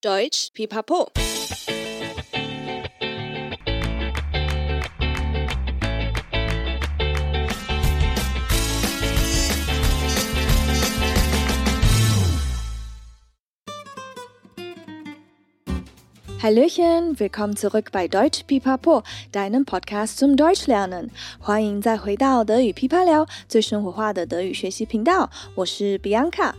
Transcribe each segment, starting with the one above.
Deutsch Pipapo。Hallöchen, willkommen zurück bei Deutsch Pipapo, deinem Podcast zum Deutsch lernen。欢迎再回到德语噼啪聊，最生活化的德语学习频道。我是 Bianca，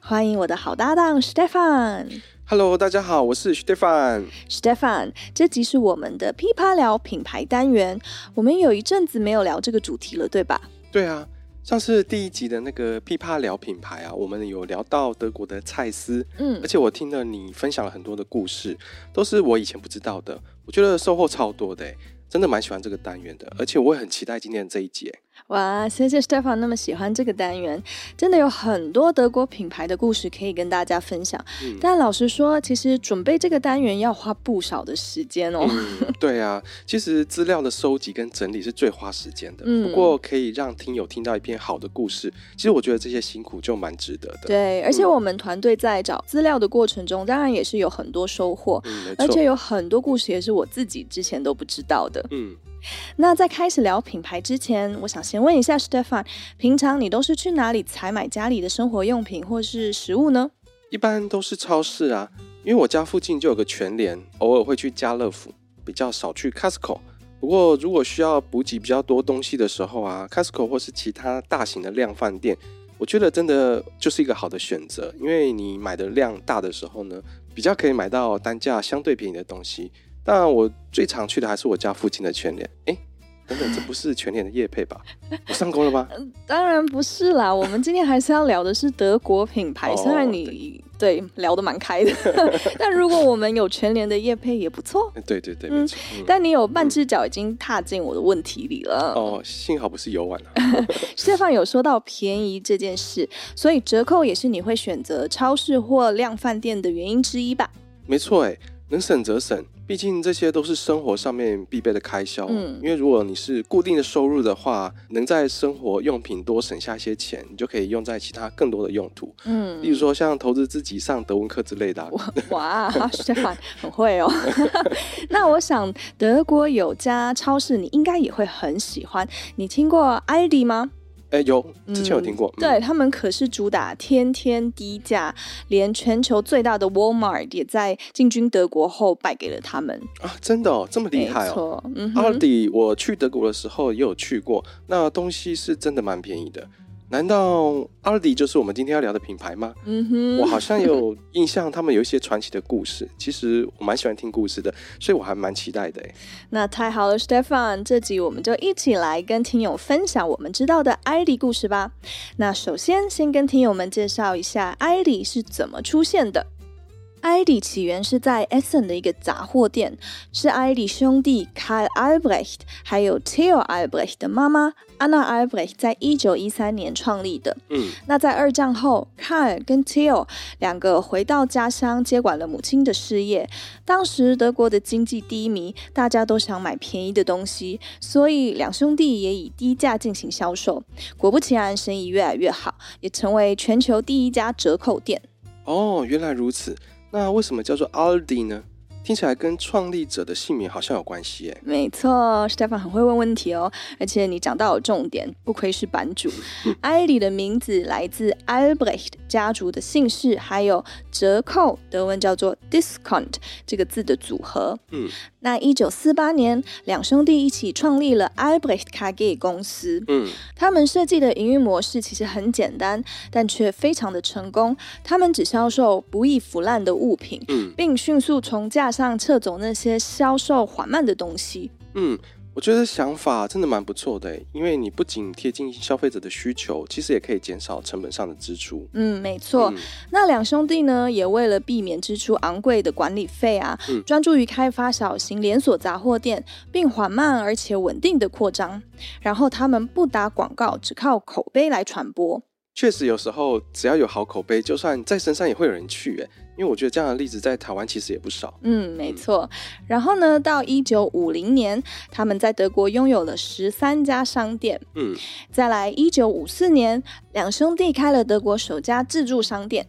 欢迎我的好搭档 Stefan。 Hello，大家好，我是 Stefan。Stefan，这集是我们的噼啪聊品牌单元。我们有一阵子没有聊这个主题了，对吧？对啊。上次第一集的那个噼啪聊品牌啊，我们有聊到德国的蔡司，嗯，而且我听了你分享了很多的故事，都是我以前不知道的，我觉得收获超多的，真的蛮喜欢这个单元的，而且我也很期待今天的这一集。哇，谢谢 Stefan 那么喜欢这个单元，真的有很多德国品牌的故事可以跟大家分享。嗯、但老实说，其实准备这个单元要花不少的时间哦。嗯、对啊，其实资料的收集跟整理是最花时间的。嗯、不过可以让听友听到一篇好的故事，其实我觉得这些辛苦就蛮值得的。对，而且我们团队在找资料的过程中，当然也是有很多收获。嗯、而且有很多故事也是我自己之前都不知道的。嗯。那在开始聊品牌之前，我想先问一下 Stefan，平常你都是去哪里采买家里的生活用品或是食物呢？一般都是超市啊，因为我家附近就有个全联，偶尔会去家乐福，比较少去 Costco。不过如果需要补给比较多东西的时候啊，Costco 或是其他大型的量贩店，我觉得真的就是一个好的选择，因为你买的量大的时候呢，比较可以买到单价相对便宜的东西。当然，我最常去的还是我家附近的全联。哎，等等，这不是全联的夜配吧？我上钩了吗？当然不是啦。我们今天还是要聊的是德国品牌。虽然你对，对聊得蛮开的，但如果我们有全联的夜配也不错。对对对，没错。嗯，但你有半只脚已经踏进我的问题里了。哦，幸好不是游玩了。Stefan 有说到便宜这件事，所以折扣也是你会选择超市或量饭店的原因之一吧？没错，哎，能省则省。毕竟这些都是生活上面必备的开销，嗯，因为如果你是固定的收入的话，能在生活用品多省下一些钱，你就可以用在其他更多的用途，嗯，例如说像投资自己上德文课之类的啊。哇，Stefan 很会哦。那我想德国有家超市你应该也会很喜欢，你听过 Aldi 吗？哎，有之前有听过，嗯、对他们可是主打天天低价，连全球最大的 Walmart 也在进军德国后败给了他们啊！真的哦，这么厉害哦！嗯，Aldi 我去德国的时候也有去过，那东西是真的蛮便宜的。难道 Aldi 就是我们今天要聊的品牌吗？嗯哼，我好像有印象，他们有一些传奇的故事。其实我蛮喜欢听故事的，所以我还蛮期待的。那太好了，Stefan，这集我们就一起来跟听友分享我们知道的 Aldi 故事吧。那首先，先跟听友们介绍一下 Aldi 是怎么出现的。Aldi 起源是在 Essen 的一个杂货店，是 Aldi 兄弟 Karl Albrecht 还有 Theo Albrecht 的妈妈 Anna Albrecht 在一九一三年创立的。嗯，那在二战后，Karl 跟 Theo 两个回到家乡接管了母亲的事业。当时德国的经济低迷，大家都想买便宜的东西，所以两兄弟也以低价进行销售。果不其然，生意越来越好，也成为全球第一家折扣店。哦，原来如此。那为什么叫做 Aldi 呢？听起来跟创立者的姓名好像有关系诶。没错，Stefan 很会问问题哦，而且你讲到有重点，不愧是版主。Aldi 的名字来自 Albrecht 家族的姓氏，还有折扣，德文叫做 Discount 这个字的组合。嗯，那一九四八年，两兄弟一起创立了 Albrecht KG 公司。嗯，他们设计的营运模式其实很简单，但却非常的成功。他们只销售不易腐烂的物品，嗯，并迅速从架上撤走那些销售缓慢的东西。嗯，我觉得想法真的蛮不错的，因为你不仅贴近消费者的需求，其实也可以减少成本上的支出。嗯，没错。嗯、那两兄弟呢，也为了避免支出昂贵的管理费啊，嗯、专注于开发小型连锁杂货店，并缓慢而且稳定的扩张。然后他们不打广告，只靠口碑来传播。确实，有时候只要有好口碑，就算在深山也会有人去。诶，因为我觉得这样的例子在台湾其实也不少。嗯，没错。然后呢，到一九五零年，他们在德国拥有了十三家商店。嗯，再来一九五四年，两兄弟开了德国首家自助商店。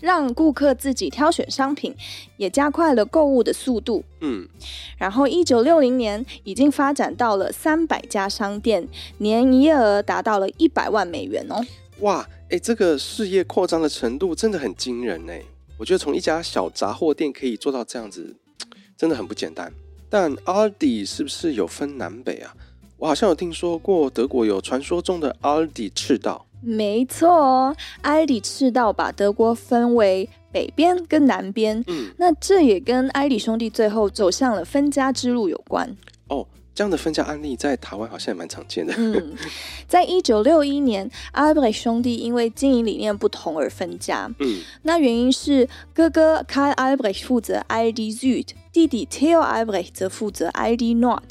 让顾客自己挑选商品，也加快了购物的速度。嗯，然后一九六零年已经发展到了三百家商店，年营业额达到了一百万美元哦。哇，哎，这个事业扩张的程度真的很惊人呢。我觉得从一家小杂货店可以做到这样子，真的很不简单。但 Aldi 是不是有分南北啊？我好像有听说过德国有传说中的 Aldi 赤道。没错哦，Aldi 赤道把德国分为北边跟南边。嗯，那这也跟 Aldi 兄弟最后走向了分家之路有关。哦，这样的分家案例在台湾好像也蛮常见的。嗯，在一九六一年，Albrecht 兄弟因为经营理念不同而分家。嗯，那原因是哥哥 Karl Albrecht 负责 Aldi Süd。弟弟 Theo Albrecht 则负责 Aldi Nord。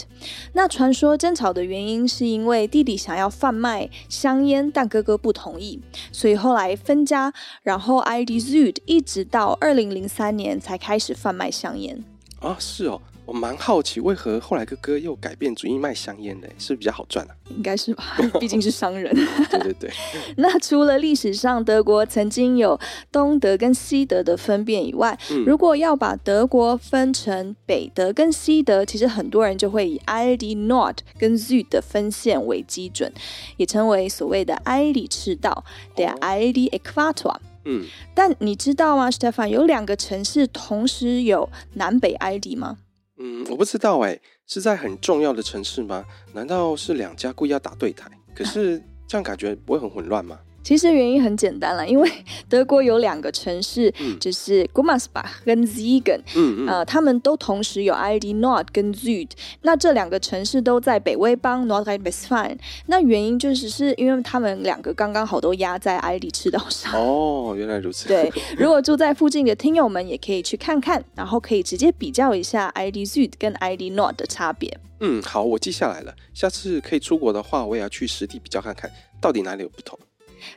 那传说争吵的原因是因为弟弟想要贩卖香烟，但哥哥不同意，所以后来分家。然后 Aldi Süd 一直到二零零三年才开始贩卖香烟。啊，是哦。我蛮好奇，为何后来哥哥又改变主意卖香烟呢？是不是比较好赚啊？应该是吧，毕竟是商人。对对对。那除了历史上德国曾经有东德跟西德的分辨以外，嗯、如果要把德国分成北德跟西德，其实很多人就会以 Aldi Nord 跟 Süd 的分线为基准，也称为所谓的 Aldi 赤道的 Aldi Äquator。嗯。但你知道吗，Stefan？有两个城市同时有南北 Aldi 吗？嗯，我不知道哎，是在很重要的城市吗？难道是两家故意要打对台？可是这样感觉不会很混乱吗？其实原因很简单了，因为德国有两个城市，嗯、就是 Gummersbach 跟 Ziegen，嗯嗯，呃，他们都同时有 Aldi Nord 跟 Süd。那这两个城市都在北威邦 Nordrhein-Westfalen。那原因就是是因为他们两个刚刚好都压在 Aldi 赤道上。哦，原来如此。对，如果住在附近的听友们也可以去看看，然后可以直接比较一下 Aldi Süd 跟 Aldi Nord 的差别。嗯，好，我记下来了。下次可以出国的话，我也要去实地比较看看，到底哪里有不同。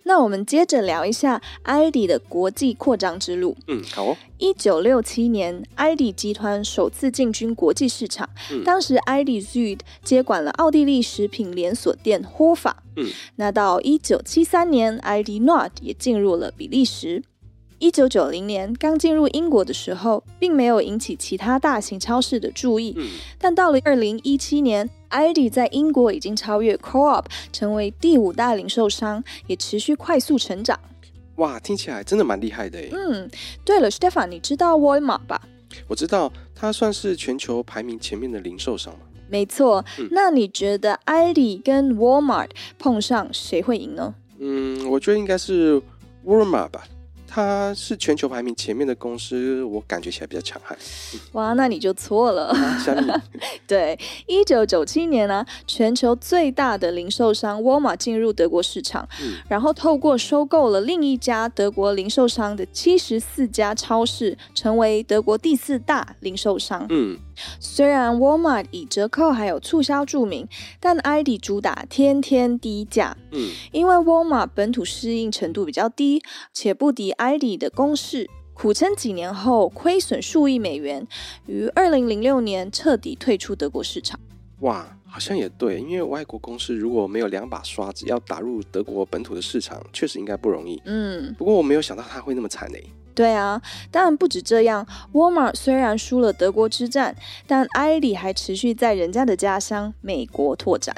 那我们接着聊一下 Aldi 的国际扩张之路。嗯，好哦。一九六七年，Aldi 集团首次进军国际市场。嗯，当时 Süd 接管了奥地利食品连锁店 Hofer。嗯，那到一九七三年，Aldi Nord 也进入了比利时。一九九零年刚进入英国的时候，并没有引起其他大型超市的注意。嗯，但到了二零一七年，Aldi 在英国已经超越 Co-op，成为第五大零售商，也持续快速成长。哇，听起来真的蛮厉害的诶。嗯，对了，Stefan，你知道 Walmart 吧？我知道，它算是全球排名前面的零售商吗？没错。嗯，那你觉得 Aldi 跟 Walmart 碰上谁会赢呢？嗯，我觉得应该是 Walmart 吧。它是全球排名前面的公司，我感觉起来比较强悍。哇，那你就错了。啊、对，一九九七年呢、啊，全球最大的零售商沃尔玛进入德国市场，嗯、然后透过收购了另一家德国零售商的七十四家超市，成为德国第四大零售商。嗯。虽然 Walmart 以折扣还有促销著名，但 Aldi 主打天天低价。嗯，因为 Walmart 本土适应程度比较低，且不敌 Aldi 的攻势，苦撑几年后亏损数亿美元，于二零零六年彻底退出德国市场。哇，好像也对，因为外国公司如果没有两把刷子要打入德国本土的市场，确实应该不容易。嗯，不过我没有想到他会那么惨嘞。对啊，当然不止这样。Walmart 虽然输了德国之战，但 Aldi 还持续在人家的家乡美国拓展。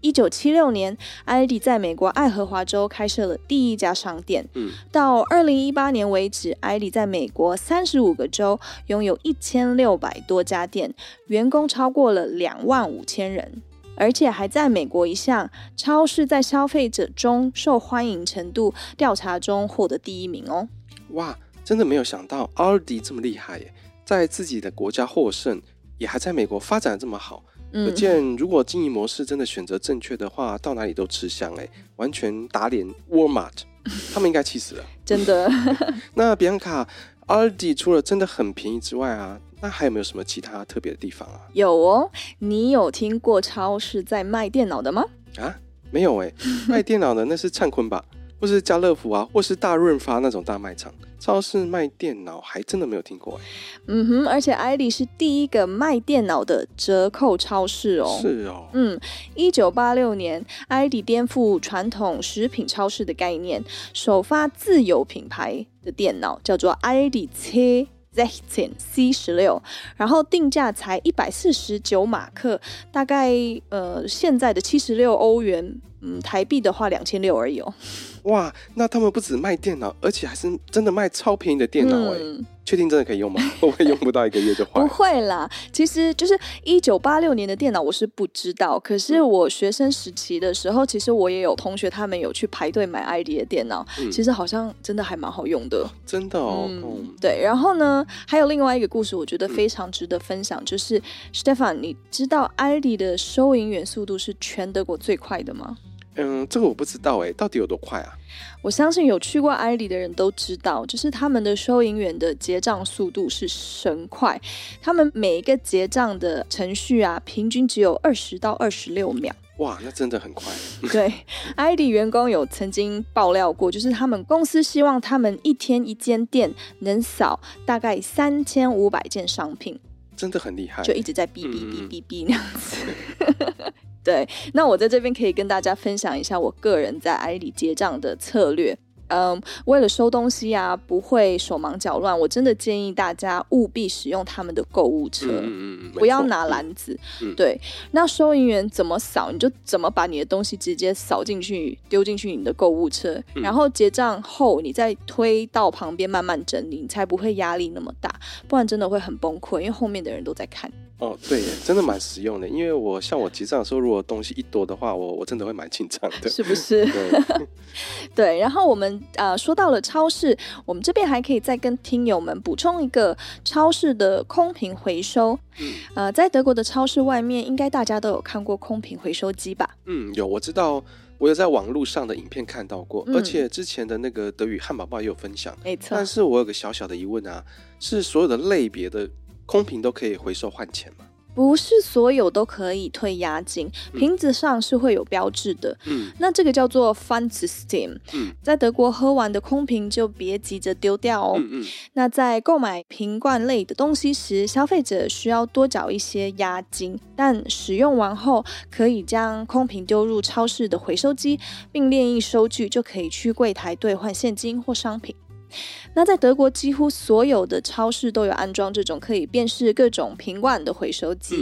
一九七六年，Aldi 在美国爱荷华州开设了第一家商店。嗯，到二零一八年为止，Aldi 在美国三十五个州拥有一千六百多家店，员工超过了两万五千人，而且还在美国一项超市在消费者中受欢迎程度调查中获得第一名哦。哇，真的没有想到 Aldi 这么厉害耶，在自己的国家获胜，也还在美国发展的这么好。可见，如果经营模式真的选择正确的话，到哪里都吃香哎，完全打脸 Walmart，他们应该气死了。真的。那比安卡，Aldi 除了真的很便宜之外啊，那还有没有什么其他特别的地方啊？有哦，你有听过超市在卖电脑的吗？啊，没有哎，卖电脑的那是灿坤吧？或是家乐福啊，或是大润发那种大卖场，超市卖电脑还真的没有听过哎。嗯哼，而且 Aldi 是第一个卖电脑的折扣超市哦。是哦。嗯，一九八六年，Aldi 颠覆传统食品超市的概念，首发自有品牌的电脑，叫做 ID C Z C 十六，然后定价才一百四十九马克，大概呃现在的七十六欧元，嗯，台币的话两千六而已哦。哇，那他们不止卖电脑，而且还是真的卖超便宜的电脑哎！嗯、确定真的可以用吗？会不会用不到一个月就坏？不会啦，其实就是一九八六年的电脑，我是不知道。可是我学生时期的时候，其实我也有同学他们有去排队买 ID 的电脑，嗯、其实好像真的还蛮好用的。哦、真的哦，嗯嗯、对。然后呢，还有另外一个故事，我觉得非常值得分享，嗯、就是 Stefan，你知道 ID 的收银员速度是全德国最快的吗？嗯，这个我不知道哎，到底有多快啊？我相信有去过 ID 的人都知道，就是他们的收银员的结账速度是神快，他们每一个结账的程序啊，平均只有二十到二十六秒。哇，那真的很快。对，ID 员工有曾经爆料过，就是他们公司希望他们一天一间店能扫大概三千五百件商品，真的很厉害，就一直在哔哔哔哔哔那样子。对，那我在这边可以跟大家分享一下我个人在 i 里结账的策略。嗯，为了收东西啊，不会手忙脚乱，我真的建议大家务必使用他们的购物车，嗯、不要拿篮子。嗯、对，那收银员怎么扫，你就怎么把你的东西直接扫进去，丢进去你的购物车，嗯、然后结账后你再推到旁边慢慢整理，你才不会压力那么大，不然真的会很崩溃，因为后面的人都在看。哦，对，真的蛮实用的。因为我像我结账的时候，如果东西一多的话，我我真的会蛮紧张的，是不是？对，对。然后我们呃说到了超市，我们这边还可以再跟听友们补充一个超市的空瓶回收。嗯，呃，在德国的超市外面，应该大家都有看过空瓶回收机吧？嗯，有，我知道，我有在网络上的影片看到过，嗯、而且之前的那个德语汉堡包也有分享。没错。但是我有个小小的疑问啊，是所有的类别的。空瓶都可以回收换钱吗？不是所有都可以退押金，瓶子上是会有标志的。嗯，那这个叫做 Pfandsystem。嗯，在德国喝完的空瓶就别急着丢掉哦。嗯嗯。那在购买瓶罐类的东西时，消费者需要多缴一些押金，但使用完后可以将空瓶丢入超市的回收机，并列印收据，就可以去柜台兑换现金或商品。那在德国，几乎所有的超市都有安装这种可以辨识各种瓶罐的回收机，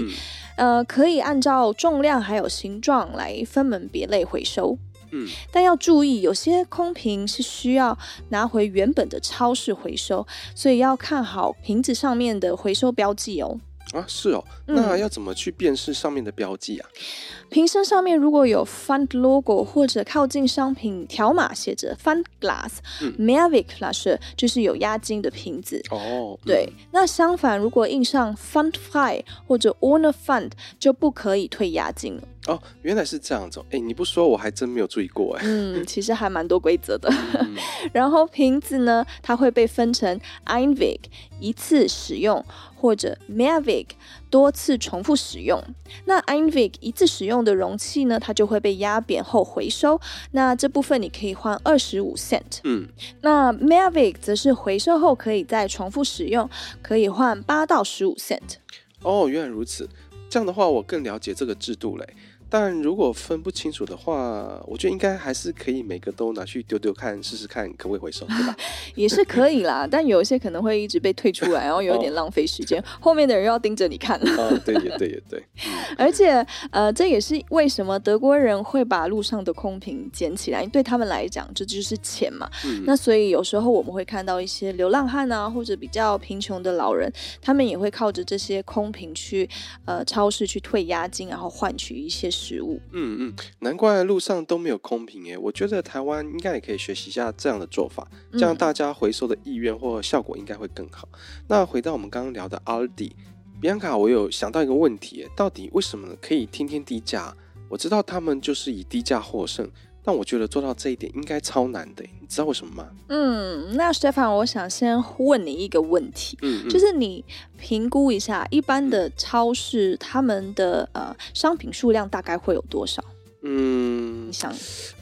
嗯、呃，可以按照重量还有形状来分门别类回收。嗯，但要注意，有些空瓶是需要拿回原本的超市回收，所以要看好瓶子上面的回收标记哦。啊，是哦，那要怎么去辨识上面的标记啊？嗯、瓶身上面如果有 Pfand logo 或者靠近商品条码写着 Pfandglas、嗯、Mehrwegflasche 就是有押金的瓶子哦。对，嗯、那相反，如果印上 Pfandfrei 或者 Owner Fund，就不可以退押金了。哦，原来是这样子。哎，你不说我还真没有注意过哎。嗯，其实还蛮多规则的。嗯、然后瓶子呢，它会被分成 Einweg 一次使用，或者 Mehrweg 多次重复使用。那 Einweg 一次使用的容器呢，它就会被压扁后回收。那这部分你可以换二十五 cent。嗯。那 Mehrweg 则是回收后可以再重复使用，可以换八到十五 cent。哦，原来如此。这样的话，我更了解这个制度嘞。但如果分不清楚的话，我觉得应该还是可以每个都拿去丢丢看，试试看可不可以回收，对吧？也是可以啦，但有一些可能会一直被退出来，然后有点浪费时间，哦、后面的人又要盯着你看。哦，对，也对，也对。而且，呃，这也是为什么德国人会把路上的空瓶捡起来，对他们来讲，这就是钱嘛。嗯、那所以有时候我们会看到一些流浪汉啊，或者比较贫穷的老人，他们也会靠着这些空瓶去呃超市去退押金，然后换取一些。食物，嗯嗯，难怪路上都没有空瓶诶。我觉得台湾应该也可以学习一下这样的做法，这样大家回收的意愿或效果应该会更好。嗯、那回到我们刚刚聊的 Aldi，Bianca，我有想到一个问题，到底为什么可以天天低价？我知道他们就是以低价获胜。但我觉得做到这一点应该超难的，你知道为什么吗？嗯，那 Stefan，我想先问你一个问题，嗯，嗯，就是你评估一下一般的超市，他们的呃商品数量大概会有多少？嗯，你想，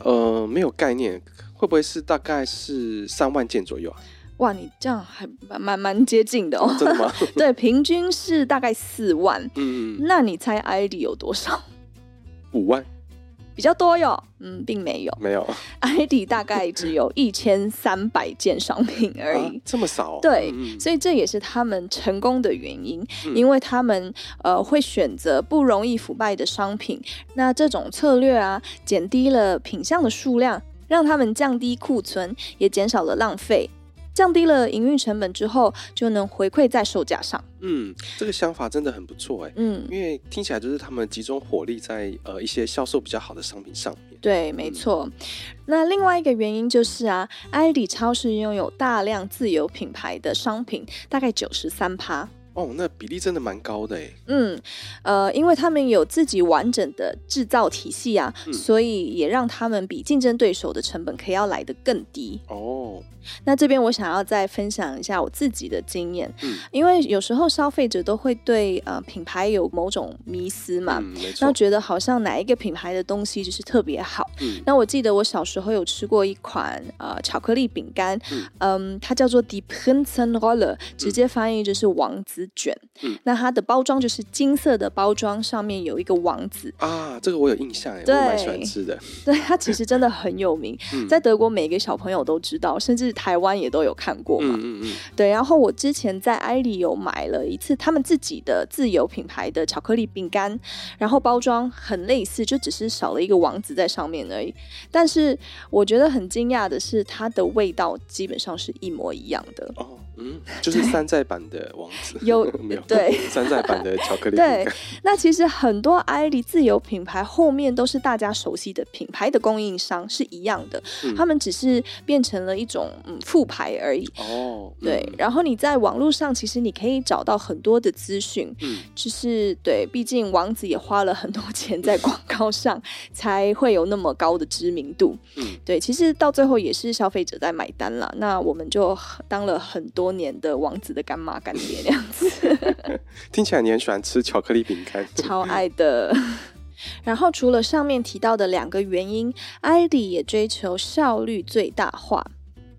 呃，没有概念，会不会是大概是三万件左右啊？哇，你这样还蛮蛮接近的哦。哦真的吗？对，平均是大概四万。嗯，那你猜 ID 有多少？五万。比较多哟。嗯，并没有，没有。ID 大概只有 一千三百件商品而已，啊、这么少？对、嗯，所以这也是他们成功的原因，嗯、因为他们呃会选择不容易腐败的商品。那这种策略啊，减低了品项的数量，让他们降低库存，也减少了浪费。降低了营运成本之后，就能回馈在售价上。嗯，这个想法真的很不错哎。嗯，因为听起来就是他们集中火力在呃一些销售比较好的商品上面。对，没错。嗯。那另外一个原因就是啊，艾迪超市拥有大量自有品牌的商品，大概九十三趴。哦，那比例真的蛮高的哎。嗯，呃，因为他们有自己完整的制造体系啊，嗯，所以也让他们比竞争对手的成本可以要来得更低。哦。那这边我想要再分享一下我自己的经验，嗯，因为有时候消费者都会对呃品牌有某种迷思嘛，嗯，那觉得好像哪一个品牌的东西就是特别好，嗯，那我记得我小时候有吃过一款呃巧克力饼干，嗯，嗯，它叫做 Die Prinzenrolle，直接翻译就是王子卷，嗯，那它的包装就是金色的包装，上面有一个王子啊，这个我有印象哎，我蛮喜欢吃的，对，它其实真的很有名，嗯，在德国每个小朋友都知道，甚至。台湾也都有看过嘛，嗯嗯嗯，对。然后我之前在艾里有买了一次他们自己的自有品牌的巧克力饼干，然后包装很类似，就只是少了一个王子在上面而已。但是我觉得很惊讶的是，它的味道基本上是一模一样的。哦，嗯，就是山寨版的王子，有没有？对，山寨版的巧克力。对，那其实很多艾迪自有品牌后面都是大家熟悉的品牌的供应商是一样的，嗯，他们只是变成了一种。嗯，副牌而已哦，对、嗯。然后你在网络上，其实你可以找到很多的资讯，嗯，就是对，毕竟王子也花了很多钱在广告上，才会有那么高的知名度，嗯，对。其实到最后也是消费者在买单了，那我们就当了很多年的王子的干妈干爹那样子。听起来你很喜欢吃巧克力饼干，超爱的。然后除了上面提到的两个原因，艾迪也追求效率最大化。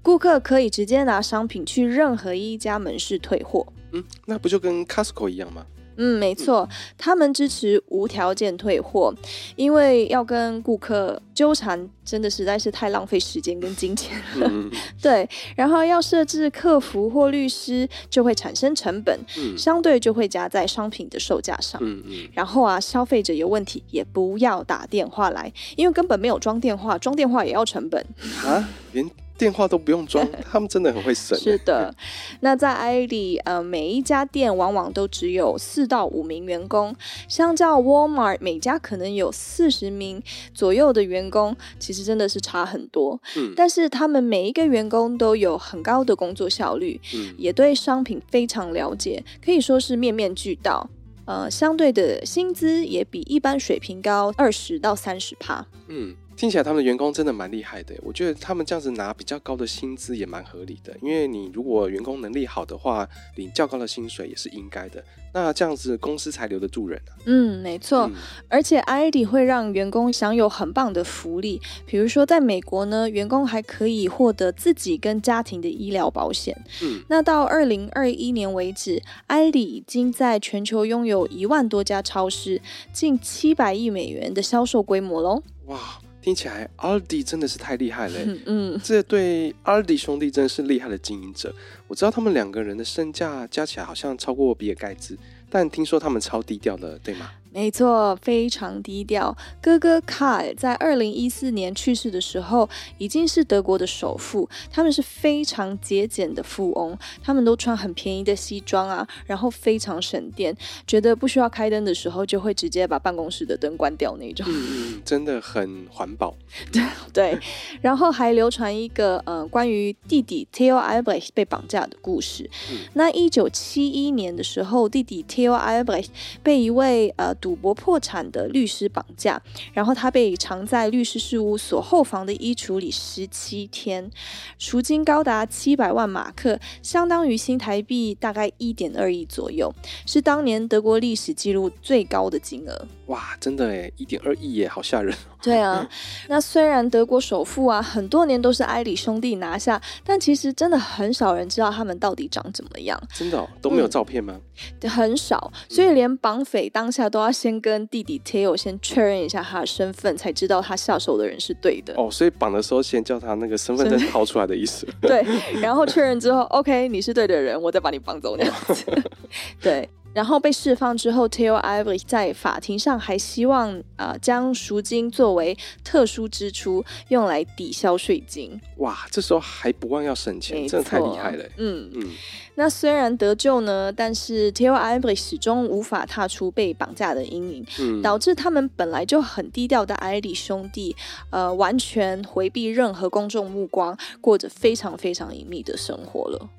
顾客可以直接拿商品去任何一家门市退货。嗯，那不就跟 Costco 一样吗？嗯，没错，嗯，他们支持无条件退货，因为要跟顾客纠缠，真的实在是太浪费时间跟金钱了。嗯、对，然后要设置客服或律师，就会产生成本，嗯，相对就会加在商品的售价上。嗯嗯。然后啊，消费者有问题也不要打电话来，因为根本没有装电话，装电话也要成本啊，连。电话都不用装，他们真的很会省。是的，那在艾里，呃，每一家店往往都只有四到五名员工，相较 Walmart 每家可能有四十名左右的员工，其实真的是差很多。嗯，但是他们每一个员工都有很高的工作效率，嗯，也对商品非常了解，可以说是面面俱到。呃，相对的薪资也比一般水平高二十到三十趴。嗯。听起来他们的员工真的蛮厉害的，我觉得他们这样子拿比较高的薪资也蛮合理的，因为你如果员工能力好的话，领较高的薪水也是应该的，那这样子公司才留得住人啊。嗯，没错，嗯、而且艾迪会让员工享有很棒的福利，比如说在美国呢，员工还可以获得自己跟家庭的医疗保险。嗯，那到二零二一年为止，艾迪已经在全球拥有一万多家超市，近七百亿美元的销售规模喽。哇！听起来，Aldi 真的是太厉害了。嗯，嗯，这对 Aldi 兄弟真的是厉害的经营者。我知道他们两个人的身价加起来好像超过比尔盖茨，但听说他们超低调的，对吗？没错，非常低调。哥哥 Kai 在二零一四年去世的时候，已经是德国的首富。他们是非常节俭的富翁，他们都穿很便宜的西装啊，然后非常省电，觉得不需要开灯的时候，就会直接把办公室的灯关掉那种。嗯嗯，真的很环保。对对，然后还流传一个呃关于弟弟 Theo Albrecht 被绑架的故事。嗯、那一九七一年的时候，弟弟 Theo Albrecht 被一位呃。赌博破产的律师绑架，然后他被藏在律师事务所后房的衣橱里十七天，赎金高达七百万马克，相当于新台币大概一点二亿左右，是当年德国历史记录最高的金额。哇，真的诶，一点二亿耶，好吓人。对啊，那虽然德国首富啊，很多年都是埃里兄弟拿下，但其实真的很少人知道他们到底长怎么样。真的、哦、都没有照片吗？嗯、很少，所以连绑匪当下都要。要先跟弟弟 Theo 先确认一下他的身份，才知道他下手的人是对的。哦，所以绑的时候先叫他那个身份证掏出来的意思。对，然后确认之后，OK，你是对的人，我再把你绑走那样子。对。然后被释放之后，Theo Ivory 在法庭上还希望啊、呃、将赎金作为特殊支出，用来抵消税金。哇，这时候还不忘要省钱，真的太厉害了。嗯嗯。那虽然得救呢，但是 Theo Ivory 始终无法踏出被绑架的阴影，嗯、导致他们本来就很低调的埃里兄弟，呃，完全回避任何公众目光，过着非常非常隐秘的生活了。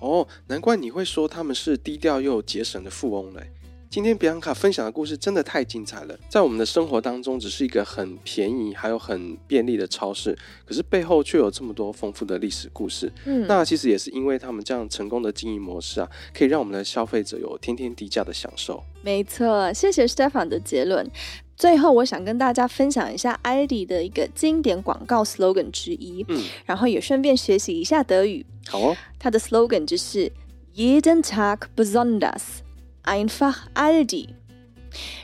哦，难怪你会说他们是低调又节省的富翁嘞。今天比昂卡分享的故事真的太精彩了，在我们的生活当中，只是一个很便宜还有很便利的超市，可是背后却有这么多丰富的历史故事。嗯，那其实也是因为他们这样成功的经营模式啊，可以让我们的消费者有天天低价的享受。没错，谢谢 Stephan 的结论。最后，我想跟大家分享一下 Aldi 的一个经典广告 slogan 之一，嗯，然后也顺便学习一下德语。好哦，它的 slogan 就是 Jeden Tag besonders，einfach Aldi。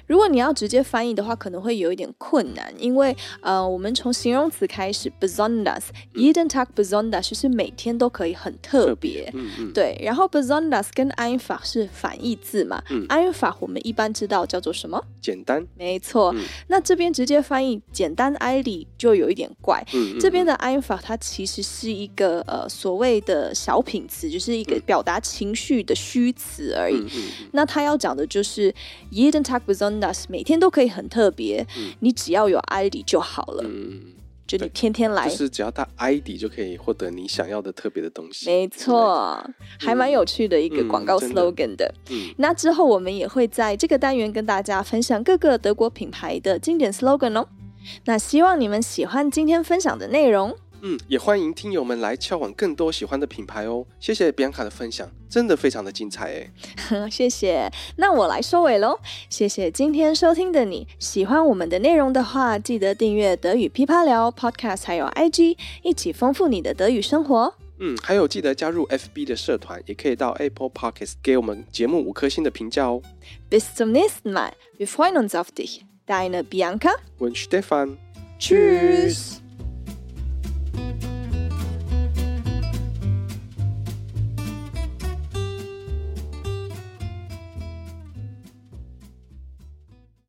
如果你要直接翻译的话，可能会有一点困难，因为呃，我们从形容词开始，besonders，jeden Tag besonders 就是每天都可以很特别，嗯嗯，对。然后 besonders 跟 einfach 是反义字嘛，嗯，einfach 我们一般知道叫做什么？简单，没错。嗯、那这边直接翻译简单 Aldi 就有一点怪，这边的 einfach 它其实是一个呃所谓的小品词，就是一个表达情绪的虚词而已。那他要讲的就是 jeden Tag 每天都可以很特别，嗯、你只要有 ID 就好了。嗯，就你天天来，就是只要带 ID 就可以获得你想要的特别的东西。没错，嗯、还蛮有趣的一个广告 slogan 的。嗯，的那之后我们也会在这个单元跟大家分享各个德国品牌的经典 slogan 哦。那希望你们喜欢今天分享的内容。嗯，也欢迎听友们来敲碗更多喜欢的品牌哦。谢谢 Bianca 的分享，真的非常的精彩哎。谢谢，那我来收尾喽。谢谢今天收听的你，喜欢我们的内容的话，记得订阅德语噼啪聊 Podcast，还有 IG，一起丰富你的德语生活。嗯，还有记得加入 FB 的社团，也可以到 Apple Podcast 给我们节目五颗星的评价哦。Bis zum nächsten Mal，wir freuen uns auf dich，deine Bianca und Stephan，Tschüss。Bye.